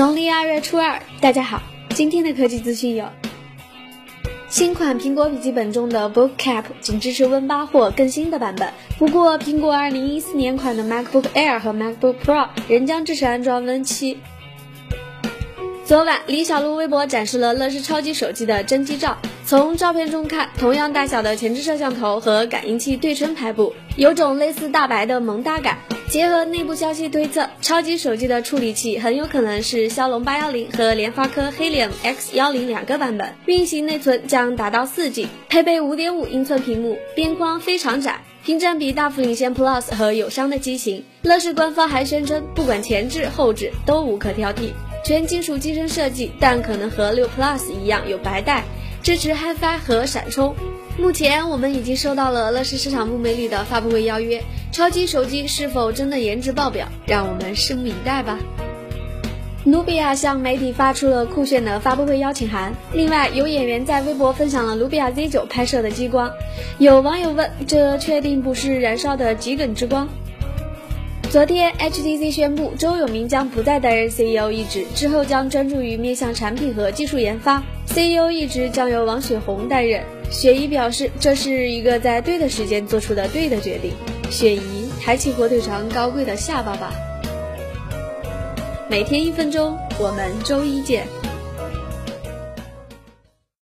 农历二月初二，大家好。今天的科技资讯有：新款苹果笔记本中的 Book Cap 仅支持 Win8 或更新的版本，不过苹果2014年款的 MacBook Air 和 MacBook Pro 仍将支持安装 Win7。昨晚，李小璐微博展示了乐视超级手机的真机照。从照片中看，同样大小的前置摄像头和感应器对称排布，有种类似大白的萌搭感。结合内部消息推测，超级手机的处理器很有可能是骁龙八幺零和联发科 Helium X 幺零两个版本，运行内存将达到四 G，配备五点五英寸屏幕，边框非常窄，屏占比大幅领先 Plus 和友商的机型。乐视官方还宣称，不管前置后置都无可挑剔，全金属机身设计，但可能和六 Plus 一样有白带，支持 HiFi 和闪充。目前我们已经收到了乐视市场部美女的发布会邀约，超级手机是否真的颜值爆表？让我们拭目以待吧。努比亚向媒体发出了酷炫的发布会邀请函，另外有演员在微博分享了努比亚 Z9 拍摄的激光，有网友问：这确定不是燃烧的桔梗之光？昨天，HTC 宣布周永明将不再担任 CEO 一职，之后将专注于面向产品和技术研发，CEO 一职将由王雪红担任。雪姨表示，这是一个在对的时间做出的对的决定。雪姨抬起火腿肠高贵的下巴吧。每天一分钟，我们周一见。